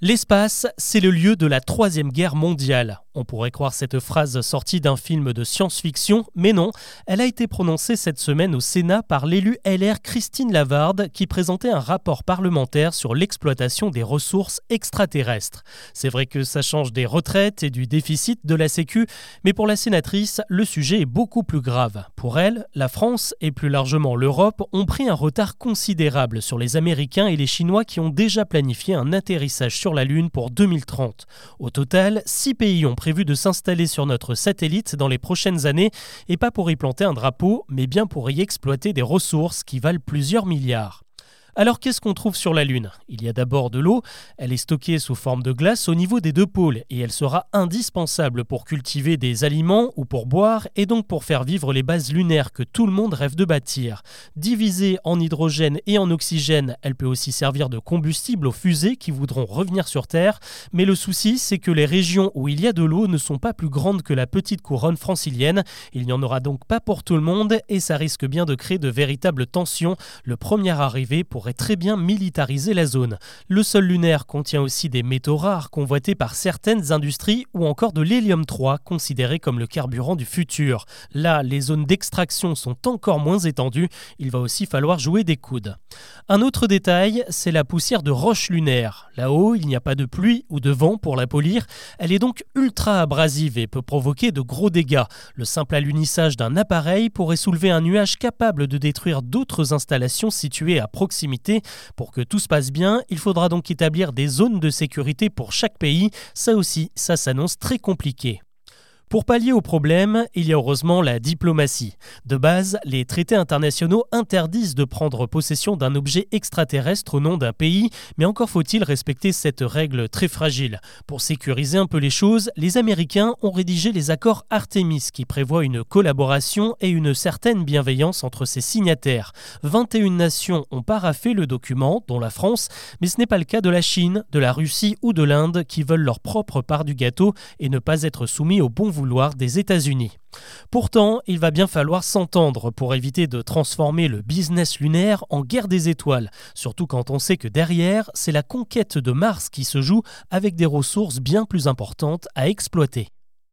L'espace, c'est le lieu de la Troisième Guerre mondiale. On pourrait croire cette phrase sortie d'un film de science-fiction, mais non, elle a été prononcée cette semaine au Sénat par l'élu LR Christine Lavarde qui présentait un rapport parlementaire sur l'exploitation des ressources extraterrestres. C'est vrai que ça change des retraites et du déficit de la Sécu, mais pour la sénatrice, le sujet est beaucoup plus grave. Pour elle, la France et plus largement l'Europe ont pris un retard considérable sur les Américains et les Chinois qui ont déjà planifié un atterrissage sur la Lune pour 2030. Au total, six pays ont prévu de s'installer sur notre satellite dans les prochaines années, et pas pour y planter un drapeau, mais bien pour y exploiter des ressources qui valent plusieurs milliards. Alors qu'est-ce qu'on trouve sur la Lune? Il y a d'abord de l'eau, elle est stockée sous forme de glace au niveau des deux pôles et elle sera indispensable pour cultiver des aliments ou pour boire et donc pour faire vivre les bases lunaires que tout le monde rêve de bâtir. Divisée en hydrogène et en oxygène, elle peut aussi servir de combustible aux fusées qui voudront revenir sur Terre, mais le souci c'est que les régions où il y a de l'eau ne sont pas plus grandes que la petite couronne francilienne, il n'y en aura donc pas pour tout le monde et ça risque bien de créer de véritables tensions, le premier arrivé pour très bien militariser la zone. Le sol lunaire contient aussi des métaux rares convoités par certaines industries ou encore de l'hélium 3 considéré comme le carburant du futur. Là, les zones d'extraction sont encore moins étendues, il va aussi falloir jouer des coudes. Un autre détail, c'est la poussière de roche lunaire. Là-haut, il n'y a pas de pluie ou de vent pour la polir, elle est donc ultra abrasive et peut provoquer de gros dégâts. Le simple alunissage d'un appareil pourrait soulever un nuage capable de détruire d'autres installations situées à pour que tout se passe bien, il faudra donc établir des zones de sécurité pour chaque pays. Ça aussi, ça s'annonce très compliqué. Pour pallier au problème, il y a heureusement la diplomatie. De base, les traités internationaux interdisent de prendre possession d'un objet extraterrestre au nom d'un pays, mais encore faut-il respecter cette règle très fragile. Pour sécuriser un peu les choses, les Américains ont rédigé les accords Artemis qui prévoient une collaboration et une certaine bienveillance entre ses signataires. 21 nations ont paraffé le document, dont la France, mais ce n'est pas le cas de la Chine, de la Russie ou de l'Inde qui veulent leur propre part du gâteau et ne pas être soumis au bon des États-Unis. Pourtant, il va bien falloir s'entendre pour éviter de transformer le business lunaire en guerre des étoiles, surtout quand on sait que derrière, c'est la conquête de Mars qui se joue avec des ressources bien plus importantes à exploiter.